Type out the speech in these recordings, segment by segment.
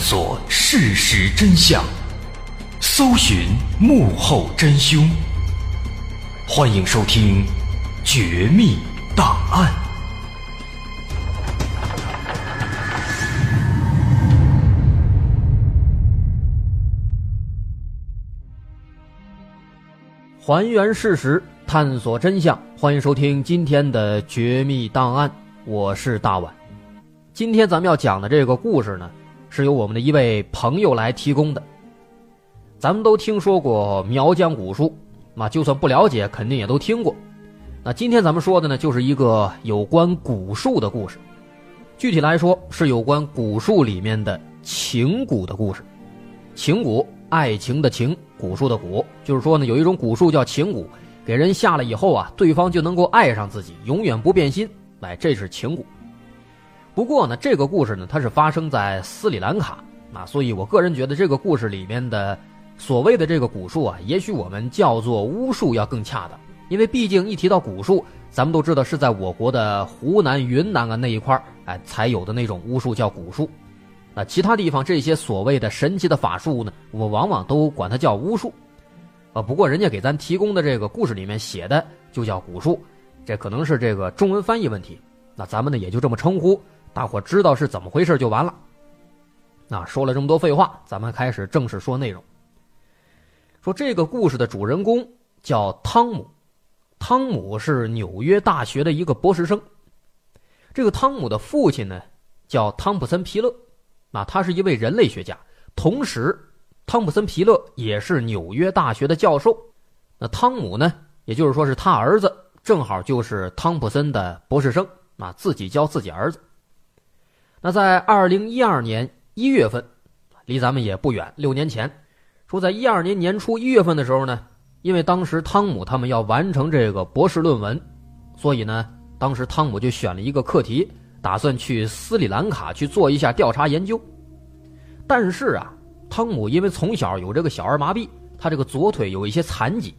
索事实真相，搜寻幕后真凶。欢迎收听《绝密档案》。还原事实，探索真相。欢迎收听今天的《绝密档案》，我是大碗。今天咱们要讲的这个故事呢，是由我们的一位朋友来提供的。咱们都听说过苗疆古树，那就算不了解，肯定也都听过。那今天咱们说的呢，就是一个有关古树的故事。具体来说，是有关古树里面的情蛊的故事。情蛊，爱情的情。蛊术的蛊，就是说呢，有一种蛊术叫情蛊，给人下了以后啊，对方就能够爱上自己，永远不变心。哎，这是情蛊。不过呢，这个故事呢，它是发生在斯里兰卡啊，所以我个人觉得这个故事里面的所谓的这个蛊术啊，也许我们叫做巫术要更恰当，因为毕竟一提到蛊术，咱们都知道是在我国的湖南、云南啊那一块儿哎，才有的那种巫术叫蛊术。那其他地方这些所谓的神奇的法术呢，我们往往都管它叫巫术，啊，不过人家给咱提供的这个故事里面写的就叫蛊术，这可能是这个中文翻译问题，那咱们呢也就这么称呼，大伙知道是怎么回事就完了。那说了这么多废话，咱们开始正式说内容。说这个故事的主人公叫汤姆，汤姆是纽约大学的一个博士生，这个汤姆的父亲呢叫汤普森皮勒。那他是一位人类学家，同时，汤普森皮勒也是纽约大学的教授。那汤姆呢，也就是说是他儿子，正好就是汤普森的博士生啊，自己教自己儿子。那在二零一二年一月份，离咱们也不远，六年前，说在一二年年初一月份的时候呢，因为当时汤姆他们要完成这个博士论文，所以呢，当时汤姆就选了一个课题。打算去斯里兰卡去做一下调查研究，但是啊，汤姆因为从小有这个小儿麻痹，他这个左腿有一些残疾，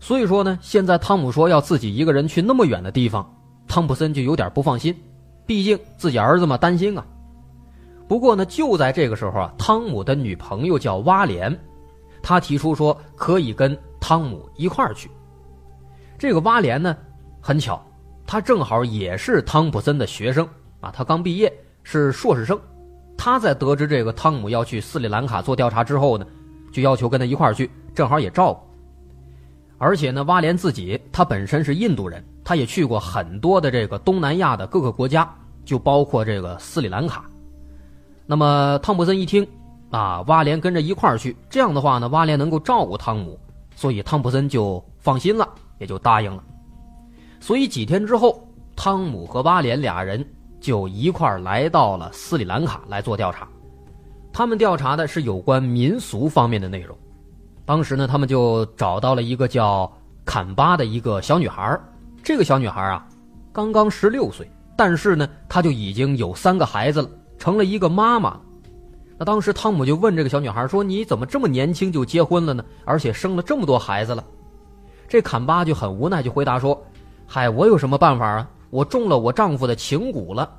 所以说呢，现在汤姆说要自己一个人去那么远的地方，汤普森就有点不放心，毕竟自己儿子嘛，担心啊。不过呢，就在这个时候啊，汤姆的女朋友叫蛙莲，她提出说可以跟汤姆一块儿去。这个蛙莲呢，很巧。他正好也是汤普森的学生啊，他刚毕业是硕士生。他在得知这个汤姆要去斯里兰卡做调查之后呢，就要求跟他一块儿去，正好也照顾。而且呢，挖莲自己他本身是印度人，他也去过很多的这个东南亚的各个国家，就包括这个斯里兰卡。那么汤普森一听啊，挖莲跟着一块儿去，这样的话呢，挖莲能够照顾汤姆，所以汤普森就放心了，也就答应了。所以几天之后，汤姆和挖莲俩人就一块儿来到了斯里兰卡来做调查。他们调查的是有关民俗方面的内容。当时呢，他们就找到了一个叫坎巴的一个小女孩。这个小女孩啊，刚刚十六岁，但是呢，她就已经有三个孩子了，成了一个妈妈。那当时汤姆就问这个小女孩说：“你怎么这么年轻就结婚了呢？而且生了这么多孩子了？”这坎巴就很无奈，就回答说。嗨，我有什么办法啊？我中了我丈夫的情蛊了。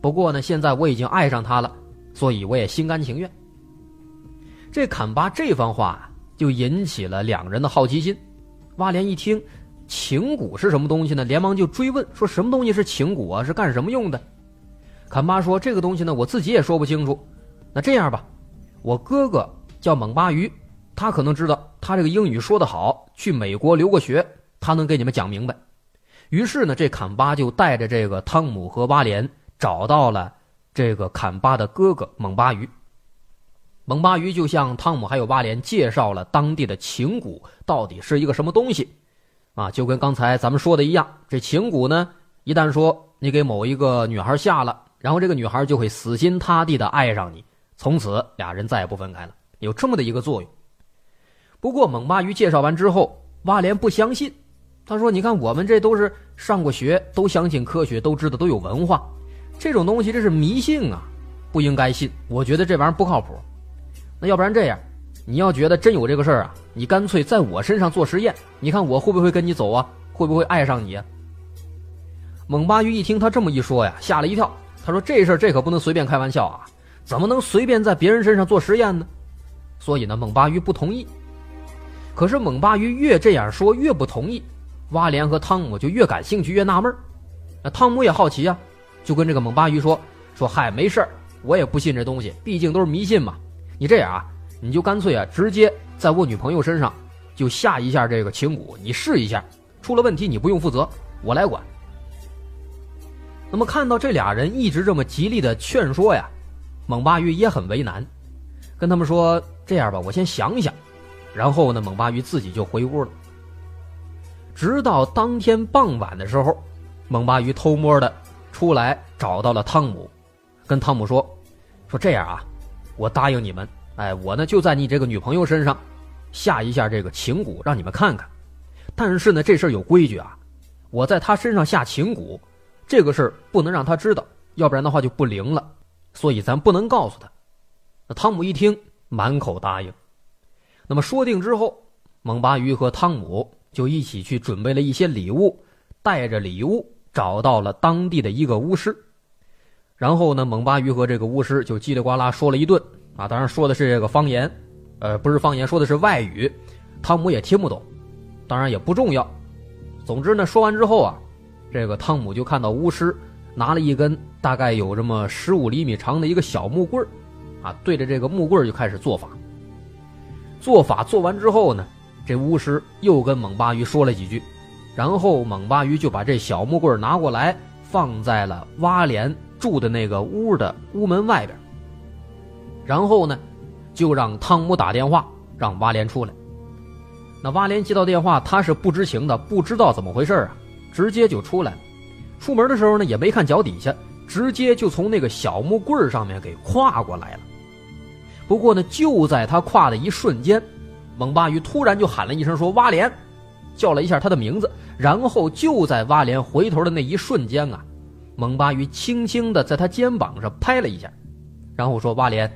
不过呢，现在我已经爱上他了，所以我也心甘情愿。这坎巴这番话就引起了两人的好奇心。蛙莲一听，情蛊是什么东西呢？连忙就追问，说什么东西是情蛊啊？是干什么用的？坎巴说：“这个东西呢，我自己也说不清楚。那这样吧，我哥哥叫蒙巴鱼，他可能知道，他这个英语说得好，去美国留过学，他能给你们讲明白。”于是呢，这坎巴就带着这个汤姆和巴莲找到了这个坎巴的哥哥蒙巴鱼。蒙巴鱼就向汤姆还有巴莲介绍了当地的情蛊到底是一个什么东西，啊，就跟刚才咱们说的一样，这情蛊呢，一旦说你给某一个女孩下了，然后这个女孩就会死心塌地的爱上你，从此俩人再也不分开了，有这么的一个作用。不过蒙巴鱼介绍完之后，巴莲不相信。他说：“你看，我们这都是上过学，都相信科学，都知道都有文化，这种东西这是迷信啊，不应该信。我觉得这玩意儿不靠谱。那要不然这样，你要觉得真有这个事儿啊，你干脆在我身上做实验，你看我会不会跟你走啊？会不会爱上你啊？”蒙巴鱼一听他这么一说呀，吓了一跳。他说：“这事儿这可不能随便开玩笑啊，怎么能随便在别人身上做实验呢？所以呢，蒙巴鱼不同意。可是蒙巴鱼越这样说，越不同意。蛙莲和汤姆就越感兴趣，越纳闷那汤姆也好奇呀，就跟这个蒙巴鱼说：“说嗨，没事儿我也不信这东西，毕竟都是迷信嘛。你这样啊，你就干脆啊，直接在我女朋友身上就下一下这个情蛊，你试一下，出了问题你不用负责，我来管。”那么看到这俩人一直这么极力的劝说呀，蒙巴鱼也很为难，跟他们说：“这样吧，我先想想。”然后呢，蒙巴鱼自己就回屋了。直到当天傍晚的时候，蒙巴鱼偷摸的出来找到了汤姆，跟汤姆说：“说这样啊，我答应你们，哎，我呢就在你这个女朋友身上下一下这个情蛊，让你们看看。但是呢，这事儿有规矩啊，我在她身上下情蛊，这个事儿不能让她知道，要不然的话就不灵了。所以咱不能告诉她。”那汤姆一听，满口答应。那么说定之后，蒙巴鱼和汤姆。就一起去准备了一些礼物，带着礼物找到了当地的一个巫师，然后呢，蒙巴鱼和这个巫师就叽里呱啦说了一顿啊，当然说的是这个方言，呃，不是方言，说的是外语，汤姆也听不懂，当然也不重要。总之呢，说完之后啊，这个汤姆就看到巫师拿了一根大概有这么十五厘米长的一个小木棍啊，对着这个木棍就开始做法。做法做完之后呢。这巫师又跟蒙巴鱼说了几句，然后蒙巴鱼就把这小木棍拿过来，放在了蛙莲住的那个屋的屋门外边。然后呢，就让汤姆打电话让蛙莲出来。那蛙莲接到电话，他是不知情的，不知道怎么回事啊，直接就出来了。出门的时候呢，也没看脚底下，直接就从那个小木棍上面给跨过来了。不过呢，就在他跨的一瞬间。蒙巴鱼突然就喊了一声说：“蛙莲，叫了一下他的名字。”然后就在蛙莲回头的那一瞬间啊，蒙巴鱼轻轻的在他肩膀上拍了一下，然后说：“蛙莲，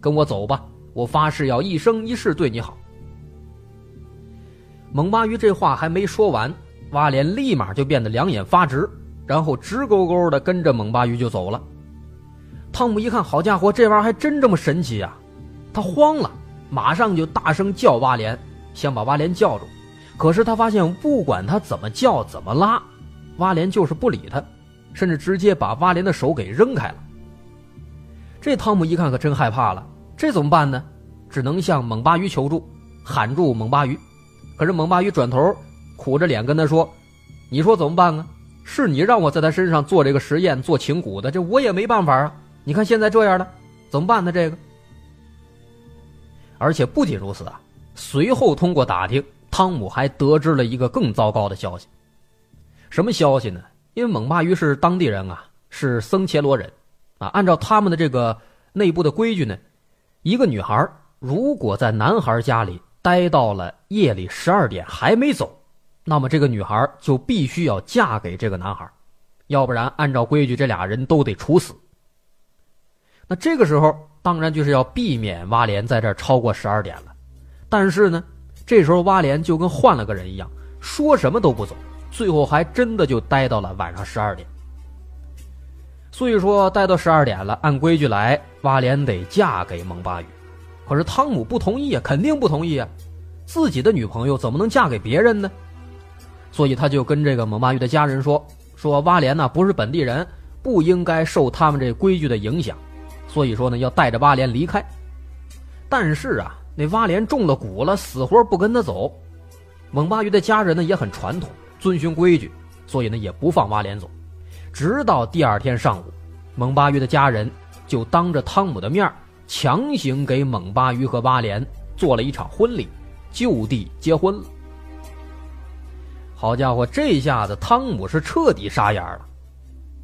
跟我走吧，我发誓要一生一世对你好。”蒙巴鱼这话还没说完，蛙莲立马就变得两眼发直，然后直勾勾的跟着蒙巴鱼就走了。汤姆一看，好家伙，这玩意儿还真这么神奇呀！他慌了。马上就大声叫蛙莲，想把蛙莲叫住，可是他发现不管他怎么叫怎么拉，蛙莲就是不理他，甚至直接把蛙莲的手给扔开了。这汤姆一看可真害怕了，这怎么办呢？只能向猛巴鱼求助，喊住猛巴鱼。可是猛巴鱼转头苦着脸跟他说：“你说怎么办啊？是你让我在他身上做这个实验做情蛊的，这我也没办法啊。你看现在这样了，怎么办呢？这个。”而且不仅如此啊，随后通过打听，汤姆还得知了一个更糟糕的消息。什么消息呢？因为蒙巴鱼是当地人啊，是僧伽罗人，啊，按照他们的这个内部的规矩呢，一个女孩如果在男孩家里待到了夜里十二点还没走，那么这个女孩就必须要嫁给这个男孩，要不然按照规矩这俩人都得处死。那这个时候。当然就是要避免蛙莲在这儿超过十二点了，但是呢，这时候蛙莲就跟换了个人一样，说什么都不走，最后还真的就待到了晚上十二点。所以说，待到十二点了，按规矩来，蛙莲得嫁给蒙巴鱼，可是汤姆不同意啊，肯定不同意啊，自己的女朋友怎么能嫁给别人呢？所以他就跟这个蒙巴鱼的家人说，说蛙莲呢不是本地人，不应该受他们这规矩的影响。所以说呢，要带着蛙莲离开，但是啊，那蛙莲中了蛊了，死活不跟他走。蒙巴鱼的家人呢也很传统，遵循规矩，所以呢也不放蛙莲走。直到第二天上午，蒙巴鱼的家人就当着汤姆的面强行给蒙巴鱼和蛙莲做了一场婚礼，就地结婚了。好家伙，这下子汤姆是彻底傻眼了。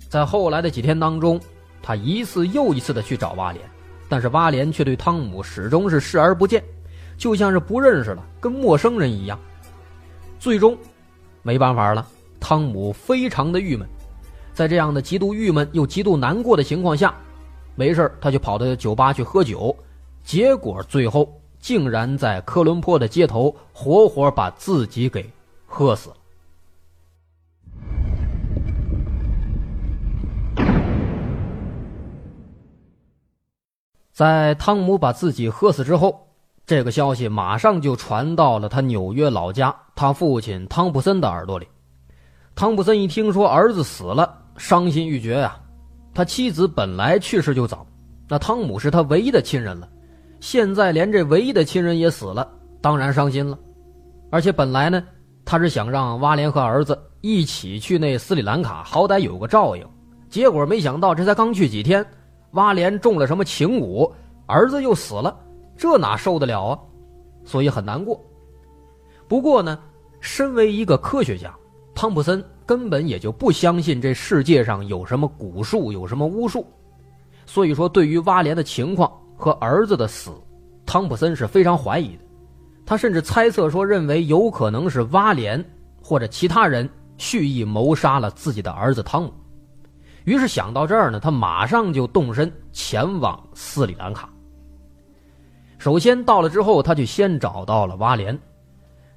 在后来的几天当中。他一次又一次的去找蛙莲，但是蛙莲却对汤姆始终是视而不见，就像是不认识了，跟陌生人一样。最终，没办法了，汤姆非常的郁闷，在这样的极度郁闷又极度难过的情况下，没事他就跑到酒吧去喝酒，结果最后竟然在科伦坡的街头活活把自己给喝死了。在汤姆把自己喝死之后，这个消息马上就传到了他纽约老家他父亲汤普森的耳朵里。汤普森一听说儿子死了，伤心欲绝呀。他妻子本来去世就早，那汤姆是他唯一的亲人了，现在连这唯一的亲人也死了，当然伤心了。而且本来呢，他是想让瓦莲和儿子一起去那斯里兰卡，好歹有个照应。结果没想到，这才刚去几天，瓦莲中了什么情蛊，儿子又死了，这哪受得了啊？所以很难过。不过呢，身为一个科学家。汤普森根本也就不相信这世界上有什么蛊术，有什么巫术，所以说对于挖莲的情况和儿子的死，汤普森是非常怀疑的。他甚至猜测说，认为有可能是挖莲或者其他人蓄意谋杀了自己的儿子汤姆。于是想到这儿呢，他马上就动身前往斯里兰卡。首先到了之后，他就先找到了挖莲，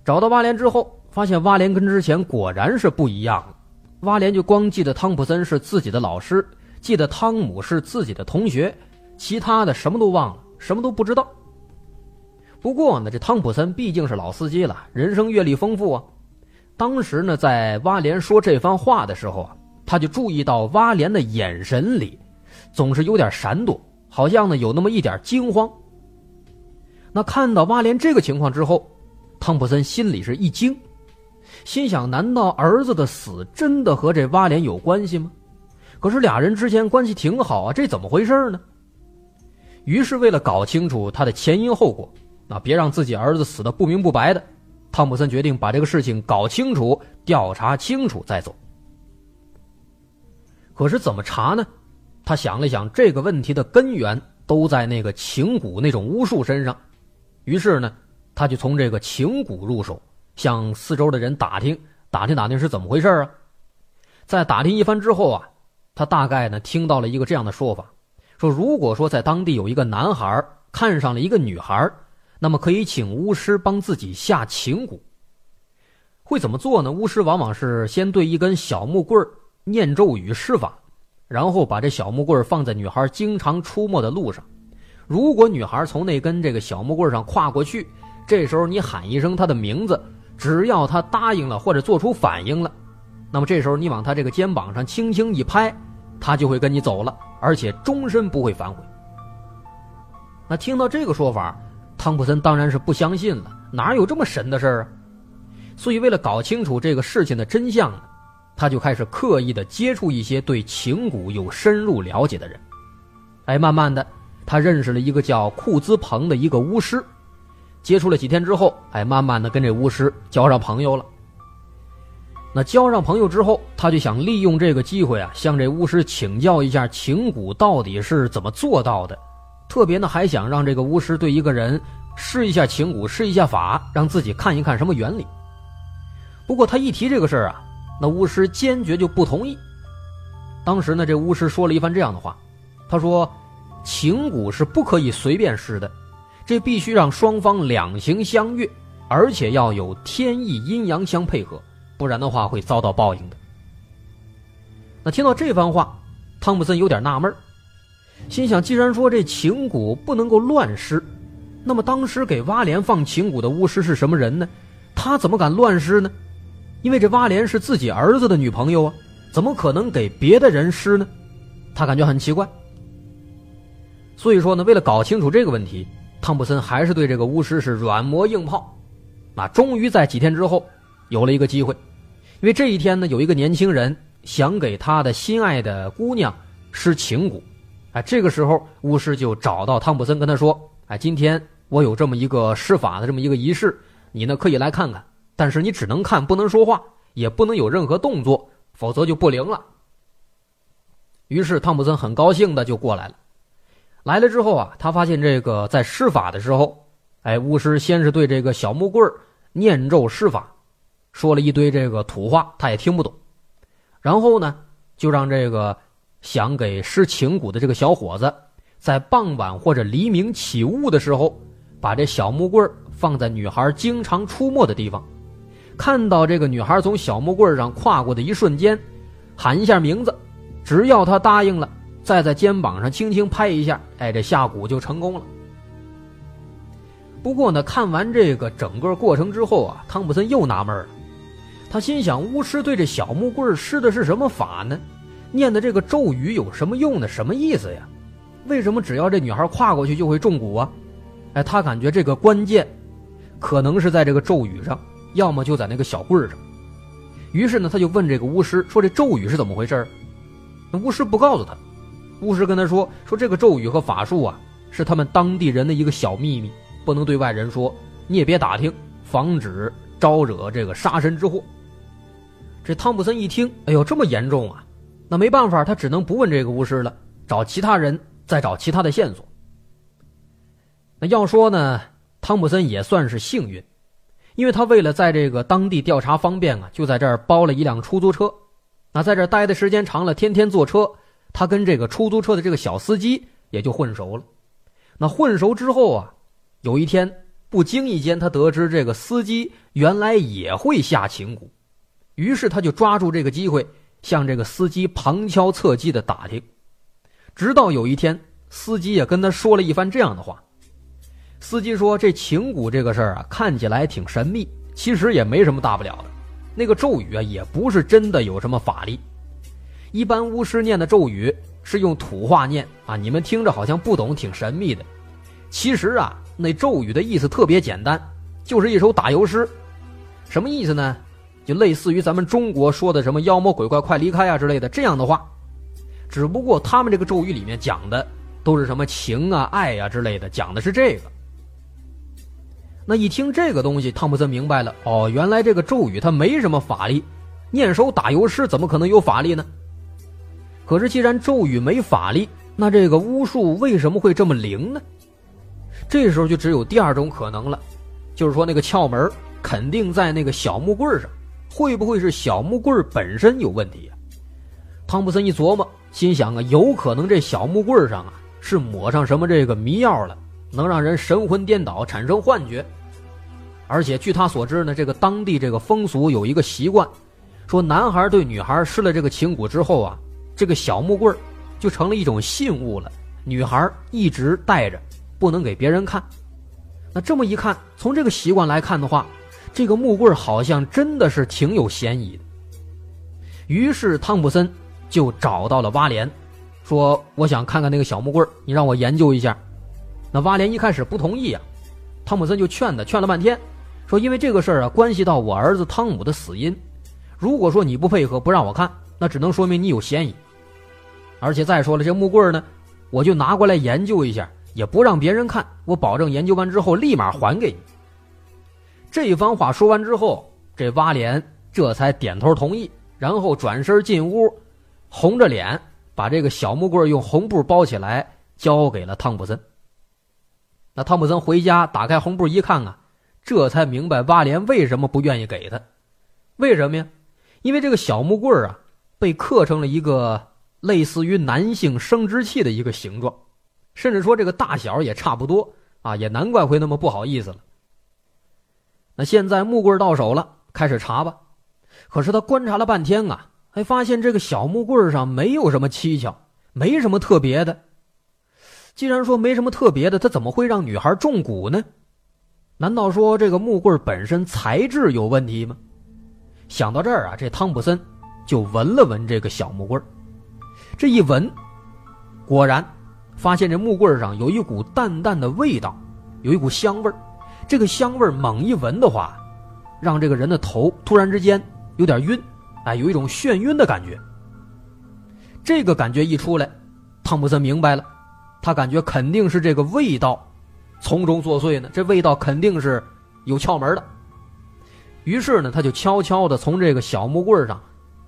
找到蛙莲之后。发现蛙莲跟之前果然是不一样，了。蛙莲就光记得汤普森是自己的老师，记得汤姆是自己的同学，其他的什么都忘了，什么都不知道。不过呢，这汤普森毕竟是老司机了，人生阅历丰富啊。当时呢，在蛙莲说这番话的时候啊，他就注意到蛙莲的眼神里总是有点闪躲，好像呢有那么一点惊慌。那看到蛙莲这个情况之后，汤普森心里是一惊。心想：难道儿子的死真的和这挖脸有关系吗？可是俩人之前关系挺好啊，这怎么回事呢？于是为了搞清楚他的前因后果，那别让自己儿子死的不明不白的，汤普森决定把这个事情搞清楚、调查清楚再走。可是怎么查呢？他想了想，这个问题的根源都在那个情蛊那种巫术身上，于是呢，他就从这个情蛊入手。向四周的人打听打听打听是怎么回事啊？在打听一番之后啊，他大概呢听到了一个这样的说法：说如果说在当地有一个男孩看上了一个女孩，那么可以请巫师帮自己下情蛊。会怎么做呢？巫师往往是先对一根小木棍念咒语施法，然后把这小木棍放在女孩经常出没的路上。如果女孩从那根这个小木棍上跨过去，这时候你喊一声他的名字。只要他答应了或者做出反应了，那么这时候你往他这个肩膀上轻轻一拍，他就会跟你走了，而且终身不会反悔。那听到这个说法，汤普森当然是不相信了，哪有这么神的事儿啊？所以为了搞清楚这个事情的真相呢，他就开始刻意的接触一些对情蛊有深入了解的人。哎，慢慢的，他认识了一个叫库兹彭的一个巫师。接触了几天之后，哎，慢慢的跟这巫师交上朋友了。那交上朋友之后，他就想利用这个机会啊，向这巫师请教一下情蛊到底是怎么做到的。特别呢，还想让这个巫师对一个人施一下情蛊，施一下法，让自己看一看什么原理。不过他一提这个事儿啊，那巫师坚决就不同意。当时呢，这巫师说了一番这样的话，他说：“情蛊是不可以随便施的。”这必须让双方两情相悦，而且要有天意阴阳相配合，不然的话会遭到报应的。那听到这番话，汤姆森有点纳闷心想：既然说这情蛊不能够乱施，那么当时给挖莲放情蛊的巫师是什么人呢？他怎么敢乱施呢？因为这挖莲是自己儿子的女朋友啊，怎么可能给别的人施呢？他感觉很奇怪。所以说呢，为了搞清楚这个问题。汤普森还是对这个巫师是软磨硬泡，啊，终于在几天之后有了一个机会，因为这一天呢，有一个年轻人想给他的心爱的姑娘施情蛊，哎，这个时候巫师就找到汤普森跟他说：“哎，今天我有这么一个施法的这么一个仪式，你呢可以来看看，但是你只能看，不能说话，也不能有任何动作，否则就不灵了。”于是汤普森很高兴的就过来了。来了之后啊，他发现这个在施法的时候，哎，巫师先是对这个小木棍念咒施法，说了一堆这个土话，他也听不懂。然后呢，就让这个想给施情蛊的这个小伙子，在傍晚或者黎明起雾的时候，把这小木棍放在女孩经常出没的地方，看到这个女孩从小木棍上跨过的一瞬间，喊一下名字，只要她答应了。再在肩膀上轻轻拍一下，哎，这下蛊就成功了。不过呢，看完这个整个过程之后啊，汤普森又纳闷了。他心想：巫师对这小木棍施的是什么法呢？念的这个咒语有什么用呢？什么意思呀？为什么只要这女孩跨过去就会中蛊啊？哎，他感觉这个关键可能是在这个咒语上，要么就在那个小棍上。于是呢，他就问这个巫师说：“这咒语是怎么回事？”那巫师不告诉他。巫师跟他说：“说这个咒语和法术啊，是他们当地人的一个小秘密。”不能对外人说，你也别打听，防止招惹这个杀身之祸。这汤普森一听，哎呦，这么严重啊！那没办法，他只能不问这个巫师了，找其他人，再找其他的线索。那要说呢，汤普森也算是幸运，因为他为了在这个当地调查方便啊，就在这儿包了一辆出租车。那在这儿待的时间长了，天天坐车，他跟这个出租车的这个小司机也就混熟了。那混熟之后啊。有一天，不经意间，他得知这个司机原来也会下情蛊，于是他就抓住这个机会，向这个司机旁敲侧击的打听。直到有一天，司机也跟他说了一番这样的话。司机说：“这情蛊这个事儿啊，看起来挺神秘，其实也没什么大不了的。那个咒语啊，也不是真的有什么法力。一般巫师念的咒语是用土话念啊，你们听着好像不懂，挺神秘的。其实啊。”那咒语的意思特别简单，就是一首打油诗，什么意思呢？就类似于咱们中国说的什么妖魔鬼怪快离开啊之类的这样的话，只不过他们这个咒语里面讲的都是什么情啊、爱啊之类的，讲的是这个。那一听这个东西，汤普森明白了，哦，原来这个咒语它没什么法力，念首打油诗怎么可能有法力呢？可是既然咒语没法力，那这个巫术为什么会这么灵呢？这时候就只有第二种可能了，就是说那个窍门肯定在那个小木棍上，会不会是小木棍本身有问题啊？汤普森一琢磨，心想啊，有可能这小木棍上啊是抹上什么这个迷药了，能让人神魂颠倒，产生幻觉。而且据他所知呢，这个当地这个风俗有一个习惯，说男孩对女孩施了这个情蛊之后啊，这个小木棍儿就成了一种信物了，女孩一直带着。不能给别人看。那这么一看，从这个习惯来看的话，这个木棍儿好像真的是挺有嫌疑的。于是汤普森就找到了挖莲，说：“我想看看那个小木棍儿，你让我研究一下。”那挖莲一开始不同意啊，汤普森就劝他，劝了半天，说：“因为这个事儿啊，关系到我儿子汤姆的死因。如果说你不配合，不让我看，那只能说明你有嫌疑。而且再说了，这木棍呢，我就拿过来研究一下。”也不让别人看，我保证研究完之后立马还给你。这一番话说完之后，这挖莲这才点头同意，然后转身进屋，红着脸把这个小木棍用红布包起来，交给了汤普森。那汤普森回家打开红布一看啊，这才明白挖莲为什么不愿意给他。为什么呀？因为这个小木棍啊，被刻成了一个类似于男性生殖器的一个形状。甚至说这个大小也差不多啊，也难怪会那么不好意思了。那现在木棍到手了，开始查吧。可是他观察了半天啊，还发现这个小木棍上没有什么蹊跷，没什么特别的。既然说没什么特别的，他怎么会让女孩中蛊呢？难道说这个木棍本身材质有问题吗？想到这儿啊，这汤普森就闻了闻这个小木棍这一闻，果然。发现这木棍上有一股淡淡的味道，有一股香味这个香味猛一闻的话，让这个人的头突然之间有点晕，哎，有一种眩晕的感觉。这个感觉一出来，汤普森明白了，他感觉肯定是这个味道从中作祟呢。这味道肯定是有窍门的。于是呢，他就悄悄的从这个小木棍上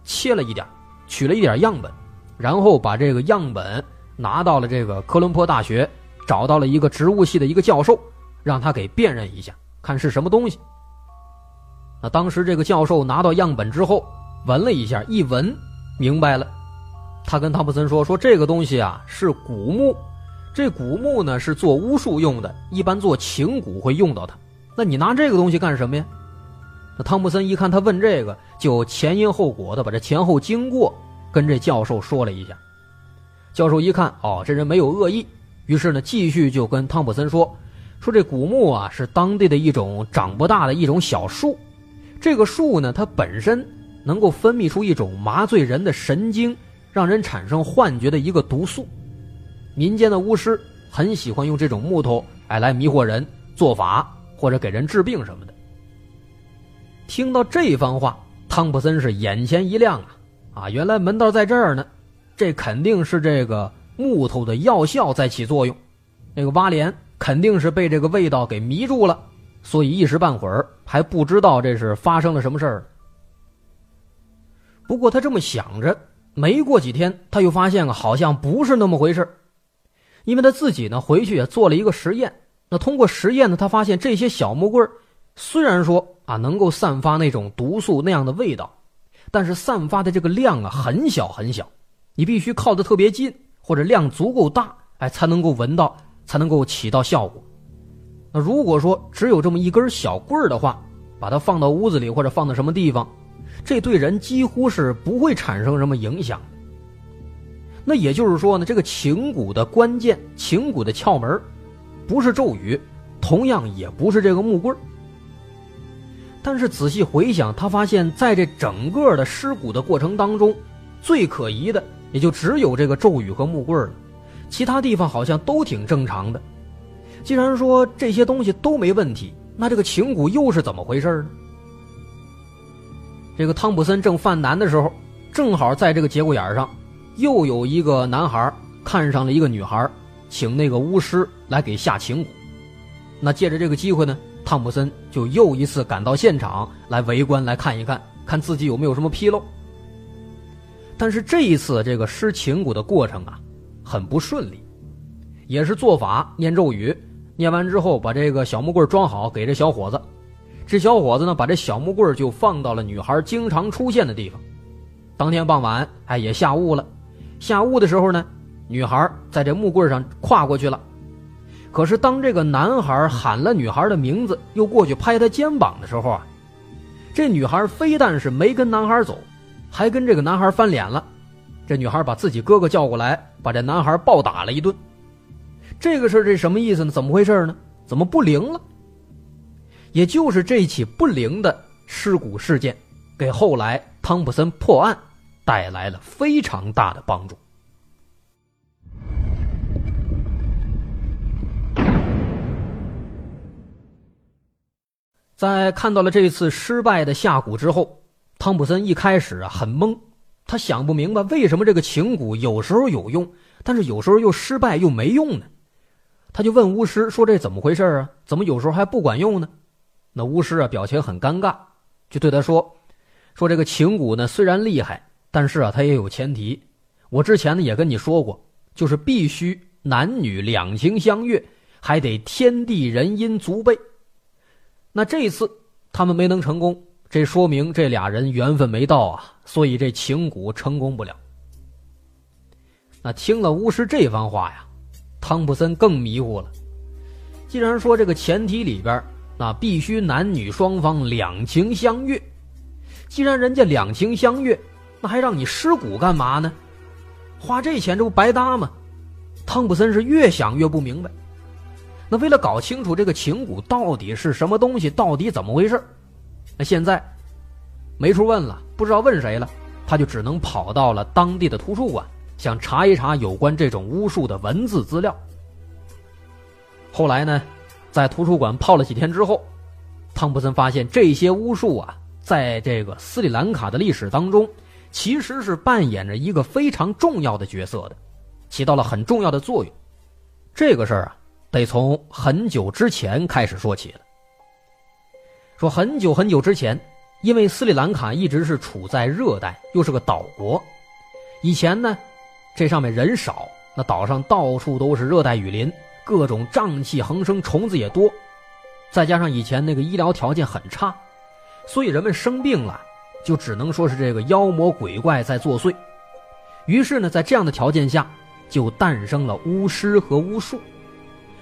切了一点，取了一点样本，然后把这个样本。拿到了这个科伦坡大学，找到了一个植物系的一个教授，让他给辨认一下，看是什么东西。那当时这个教授拿到样本之后，闻了一下，一闻明白了，他跟汤普森说：“说这个东西啊是古木，这古木呢是做巫术用的，一般做情蛊会用到它。那你拿这个东西干什么呀？”那汤普森一看他问这个，就前因后果的把这前后经过跟这教授说了一下。教授一看，哦，这人没有恶意，于是呢，继续就跟汤普森说，说这古木啊是当地的一种长不大的一种小树，这个树呢，它本身能够分泌出一种麻醉人的神经，让人产生幻觉的一个毒素。民间的巫师很喜欢用这种木头，哎，来迷惑人、做法或者给人治病什么的。听到这番话，汤普森是眼前一亮啊！啊，原来门道在这儿呢，这肯定是这个木头的药效在起作用。那个蛙莲肯定是被这个味道给迷住了，所以一时半会儿还不知道这是发生了什么事儿。不过他这么想着，没过几天，他又发现啊，好像不是那么回事因为他自己呢，回去也做了一个实验。那通过实验呢，他发现这些小木棍虽然说啊能够散发那种毒素那样的味道，但是散发的这个量啊很小很小，你必须靠得特别近或者量足够大，哎才能够闻到，才能够起到效果。那如果说只有这么一根小棍儿的话，把它放到屋子里或者放到什么地方，这对人几乎是不会产生什么影响。那也就是说呢，这个情蛊的关键，情蛊的窍门，不是咒语，同样也不是这个木棍但是仔细回想，他发现在这整个的尸骨的过程当中，最可疑的也就只有这个咒语和木棍了，其他地方好像都挺正常的。既然说这些东西都没问题，那这个情蛊又是怎么回事呢？这个汤普森正犯难的时候，正好在这个节骨眼上。又有一个男孩看上了一个女孩，请那个巫师来给下情蛊。那借着这个机会呢，汤普森就又一次赶到现场来围观，来看一看，看自己有没有什么纰漏。但是这一次这个施情蛊的过程啊，很不顺利，也是做法念咒语，念完之后把这个小木棍装好给这小伙子，这小伙子呢把这小木棍就放到了女孩经常出现的地方。当天傍晚，哎，也下雾了。下雾的时候呢，女孩在这木棍上跨过去了。可是当这个男孩喊了女孩的名字，又过去拍她肩膀的时候啊，这女孩非但是没跟男孩走，还跟这个男孩翻脸了。这女孩把自己哥哥叫过来，把这男孩暴打了一顿。这个事这什么意思呢？怎么回事呢？怎么不灵了？也就是这起不灵的尸骨事件，给后来汤普森破案。带来了非常大的帮助。在看到了这次失败的下蛊之后，汤普森一开始啊很懵，他想不明白为什么这个情蛊有时候有用，但是有时候又失败又没用呢？他就问巫师说：“这怎么回事啊？怎么有时候还不管用呢？”那巫师啊表情很尴尬，就对他说：“说这个情蛊呢虽然厉害。”但是啊，它也有前提。我之前呢也跟你说过，就是必须男女两情相悦，还得天地人因足备。那这一次他们没能成功，这说明这俩人缘分没到啊，所以这情蛊成功不了。那听了巫师这番话呀，汤普森更迷糊了。既然说这个前提里边，那必须男女双方两情相悦，既然人家两情相悦。那还让你尸骨干嘛呢？花这钱这不白搭吗？汤普森是越想越不明白。那为了搞清楚这个情蛊到底是什么东西，到底怎么回事那现在没处问了，不知道问谁了，他就只能跑到了当地的图书馆，想查一查有关这种巫术的文字资料。后来呢，在图书馆泡了几天之后，汤普森发现这些巫术啊，在这个斯里兰卡的历史当中。其实是扮演着一个非常重要的角色的，起到了很重要的作用。这个事儿啊，得从很久之前开始说起了。说很久很久之前，因为斯里兰卡一直是处在热带，又是个岛国，以前呢，这上面人少，那岛上到处都是热带雨林，各种瘴气横生，虫子也多，再加上以前那个医疗条件很差，所以人们生病了。就只能说是这个妖魔鬼怪在作祟，于是呢，在这样的条件下，就诞生了巫师和巫术。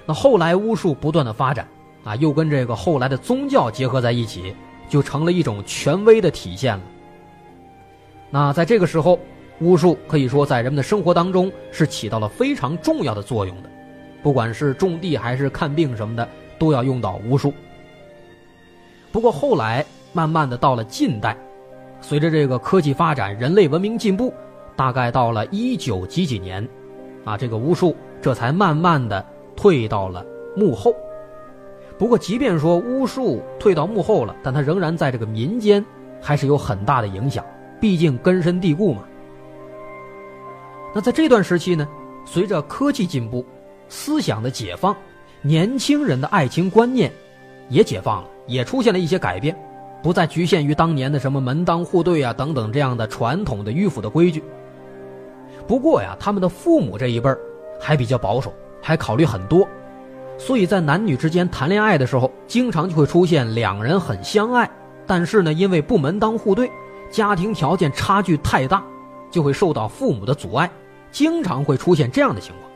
那后来巫术不断的发展，啊，又跟这个后来的宗教结合在一起，就成了一种权威的体现了。那在这个时候，巫术可以说在人们的生活当中是起到了非常重要的作用的，不管是种地还是看病什么的，都要用到巫术。不过后来慢慢的到了近代，随着这个科技发展，人类文明进步，大概到了一九几几年，啊，这个巫术这才慢慢的退到了幕后。不过，即便说巫术退到幕后了，但它仍然在这个民间还是有很大的影响，毕竟根深蒂固嘛。那在这段时期呢，随着科技进步，思想的解放，年轻人的爱情观念也解放了，也出现了一些改变，不再局限于当年的什么门当户对啊等等这样的传统的迂腐的规矩。不过呀，他们的父母这一辈儿还比较保守，还考虑很多。所以在男女之间谈恋爱的时候，经常就会出现两人很相爱，但是呢，因为不门当户对，家庭条件差距太大，就会受到父母的阻碍，经常会出现这样的情况。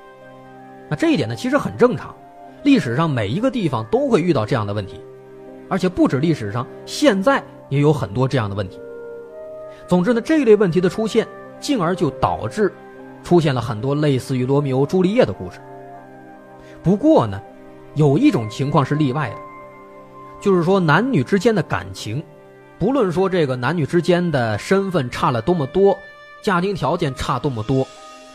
那这一点呢，其实很正常，历史上每一个地方都会遇到这样的问题，而且不止历史上，现在也有很多这样的问题。总之呢，这一类问题的出现，进而就导致出现了很多类似于罗密欧朱丽叶的故事。不过呢。有一种情况是例外的，就是说男女之间的感情，不论说这个男女之间的身份差了多么多，家庭条件差多么多，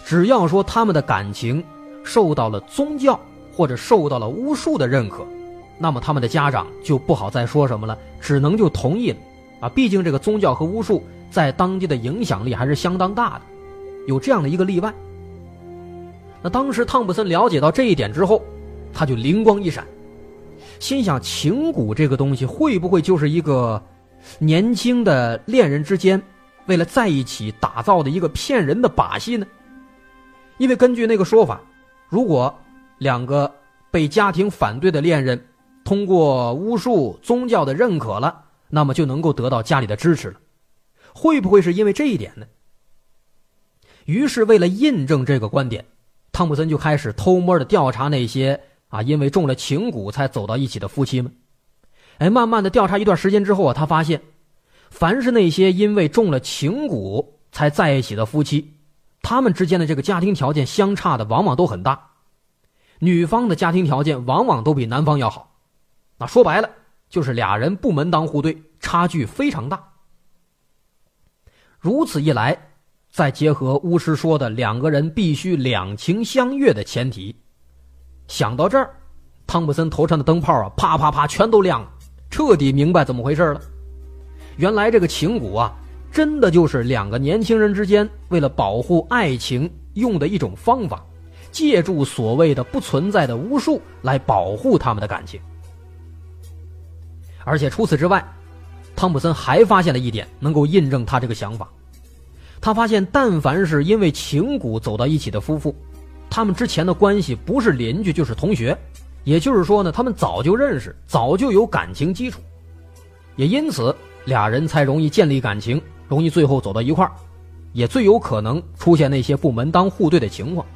只要说他们的感情受到了宗教或者受到了巫术的认可，那么他们的家长就不好再说什么了，只能就同意了啊！毕竟这个宗教和巫术在当地的影响力还是相当大的，有这样的一个例外。那当时汤普森了解到这一点之后。他就灵光一闪，心想：情蛊这个东西会不会就是一个年轻的恋人之间为了在一起打造的一个骗人的把戏呢？因为根据那个说法，如果两个被家庭反对的恋人通过巫术、宗教的认可了，那么就能够得到家里的支持了。会不会是因为这一点呢？于是，为了印证这个观点，汤普森就开始偷摸的调查那些。啊，因为中了情蛊才走到一起的夫妻们，哎，慢慢的调查一段时间之后啊，他发现，凡是那些因为中了情蛊才在一起的夫妻，他们之间的这个家庭条件相差的往往都很大，女方的家庭条件往往都比男方要好，那说白了就是俩人不门当户对，差距非常大。如此一来，再结合巫师说的两个人必须两情相悦的前提。想到这儿，汤普森头上的灯泡啊，啪啪啪，全都亮了，彻底明白怎么回事了。原来这个情蛊啊，真的就是两个年轻人之间为了保护爱情用的一种方法，借助所谓的不存在的巫术来保护他们的感情。而且除此之外，汤普森还发现了一点，能够印证他这个想法。他发现，但凡是因为情蛊走到一起的夫妇。他们之前的关系不是邻居就是同学，也就是说呢，他们早就认识，早就有感情基础，也因此俩人才容易建立感情，容易最后走到一块儿，也最有可能出现那些不门当户对的情况。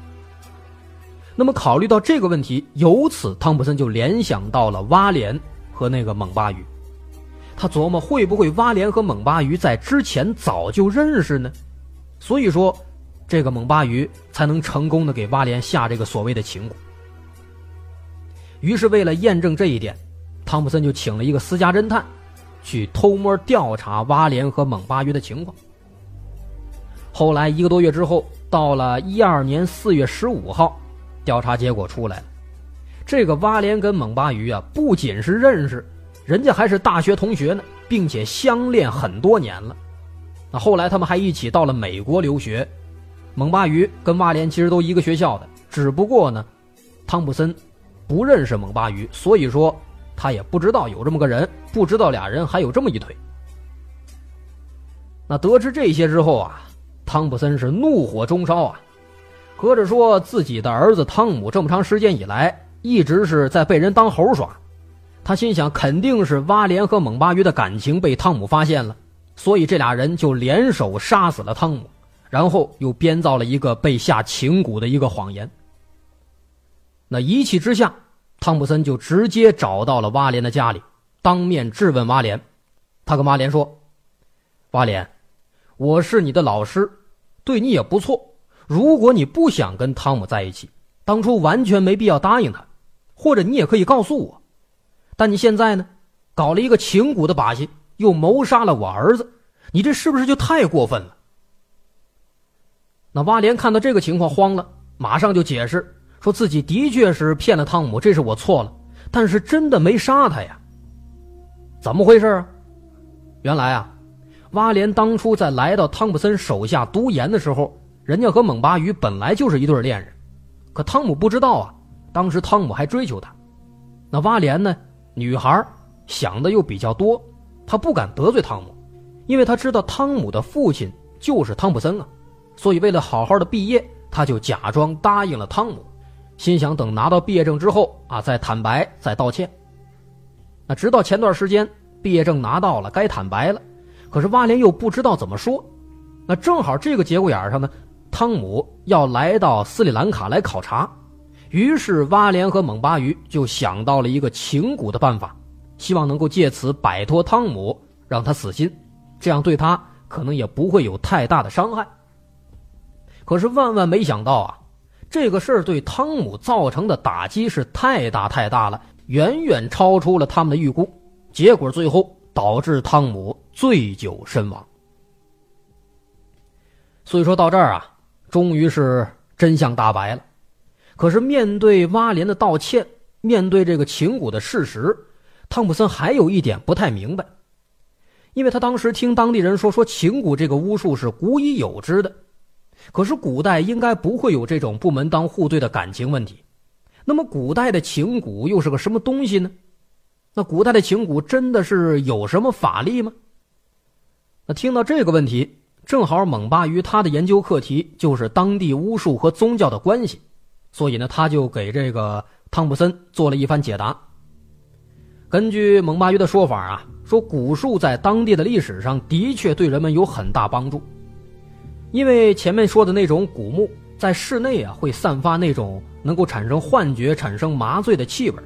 那么考虑到这个问题，由此汤普森就联想到了蛙莲和那个猛巴鱼，他琢磨会不会蛙莲和猛巴鱼在之前早就认识呢？所以说。这个猛巴鱼才能成功的给蛙莲下这个所谓的情蛊。于是为了验证这一点，汤普森就请了一个私家侦探，去偷摸调查蛙莲和猛巴鱼的情况。后来一个多月之后，到了一二年四月十五号，调查结果出来了，这个蛙莲跟猛巴鱼啊，不仅是认识，人家还是大学同学呢，并且相恋很多年了。那后来他们还一起到了美国留学。猛巴鱼跟蛙莲其实都一个学校的，只不过呢，汤普森不认识猛巴鱼，所以说他也不知道有这么个人，不知道俩人还有这么一腿。那得知这些之后啊，汤普森是怒火中烧啊，合着说自己的儿子汤姆这么长时间以来一直是在被人当猴耍，他心想肯定是蛙莲和猛巴鱼的感情被汤姆发现了，所以这俩人就联手杀死了汤姆。然后又编造了一个被下情蛊的一个谎言。那一气之下，汤普森就直接找到了蛙莲的家里，当面质问蛙莲。他跟蛙莲说：“蛙莲，我是你的老师，对你也不错。如果你不想跟汤姆在一起，当初完全没必要答应他，或者你也可以告诉我。但你现在呢，搞了一个情蛊的把戏，又谋杀了我儿子，你这是不是就太过分了？那挖莲看到这个情况慌了，马上就解释说自己的确是骗了汤姆，这是我错了，但是真的没杀他呀。怎么回事啊？原来啊，挖莲当初在来到汤普森手下读研的时候，人家和蒙巴鱼本来就是一对恋人，可汤姆不知道啊，当时汤姆还追求他。那挖莲呢，女孩想的又比较多，他不敢得罪汤姆，因为他知道汤姆的父亲就是汤普森啊。所以，为了好好的毕业，他就假装答应了汤姆，心想等拿到毕业证之后啊，再坦白，再道歉。那直到前段时间，毕业证拿到了，该坦白了，可是挖莲又不知道怎么说。那正好这个节骨眼上呢，汤姆要来到斯里兰卡来考察，于是挖莲和蒙巴鱼就想到了一个情蛊的办法，希望能够借此摆脱汤姆，让他死心，这样对他可能也不会有太大的伤害。可是万万没想到啊，这个事儿对汤姆造成的打击是太大太大了，远远超出了他们的预估。结果最后导致汤姆醉酒身亡。所以说到这儿啊，终于是真相大白了。可是面对挖莲的道歉，面对这个情蛊的事实，汤普森还有一点不太明白，因为他当时听当地人说，说情蛊这个巫术是古已有之的。可是古代应该不会有这种不门当户对的感情问题，那么古代的情蛊又是个什么东西呢？那古代的情蛊真的是有什么法力吗？那听到这个问题，正好蒙巴于他的研究课题就是当地巫术和宗教的关系，所以呢，他就给这个汤普森做了一番解答。根据蒙巴约的说法啊，说古树在当地的历史上的确对人们有很大帮助。因为前面说的那种古木在室内啊，会散发那种能够产生幻觉、产生麻醉的气味，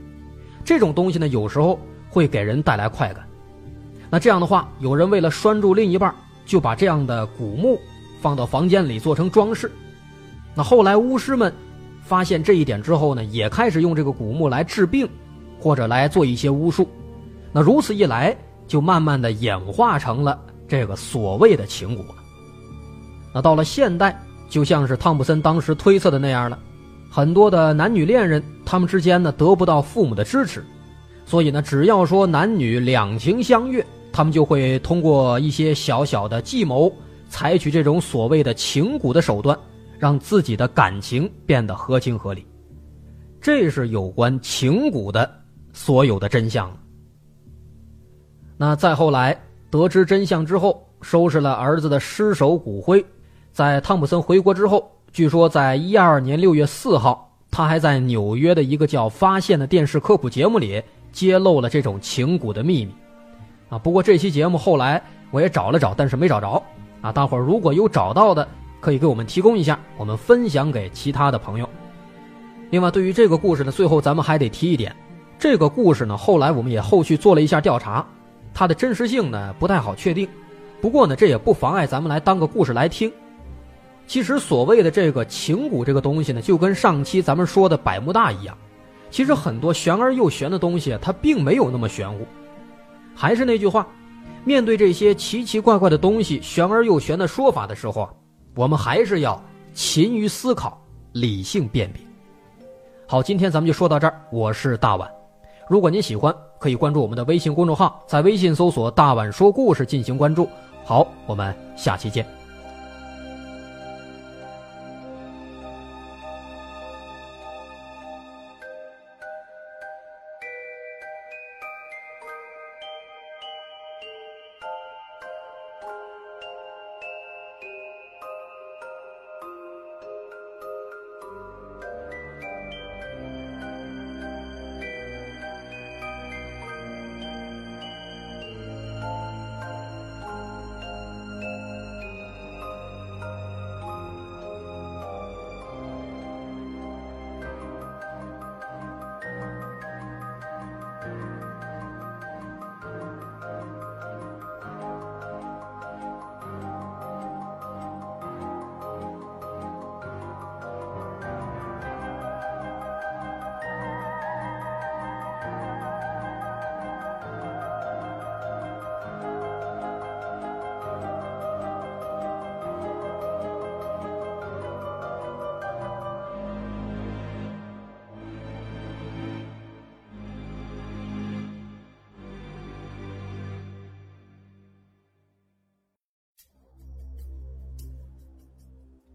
这种东西呢，有时候会给人带来快感。那这样的话，有人为了拴住另一半，就把这样的古木放到房间里做成装饰。那后来巫师们发现这一点之后呢，也开始用这个古木来治病，或者来做一些巫术。那如此一来，就慢慢的演化成了这个所谓的情蛊。那到了现代，就像是汤普森当时推测的那样了，很多的男女恋人，他们之间呢得不到父母的支持，所以呢，只要说男女两情相悦，他们就会通过一些小小的计谋，采取这种所谓的情蛊的手段，让自己的感情变得合情合理。这是有关情蛊的所有的真相。那再后来得知真相之后，收拾了儿子的尸首骨灰。在汤普森回国之后，据说在一二年六月四号，他还在纽约的一个叫《发现》的电视科普节目里揭露了这种情蛊的秘密。啊，不过这期节目后来我也找了找，但是没找着。啊，大伙儿如果有找到的，可以给我们提供一下，我们分享给其他的朋友。另外，对于这个故事呢，最后咱们还得提一点，这个故事呢，后来我们也后续做了一下调查，它的真实性呢不太好确定。不过呢，这也不妨碍咱们来当个故事来听。其实所谓的这个情蛊这个东西呢，就跟上期咱们说的百慕大一样，其实很多玄而又玄的东西，它并没有那么玄乎。还是那句话，面对这些奇奇怪怪的东西、玄而又玄的说法的时候，我们还是要勤于思考、理性辨别。好，今天咱们就说到这儿。我是大碗，如果您喜欢，可以关注我们的微信公众号，在微信搜索“大碗说故事”进行关注。好，我们下期见。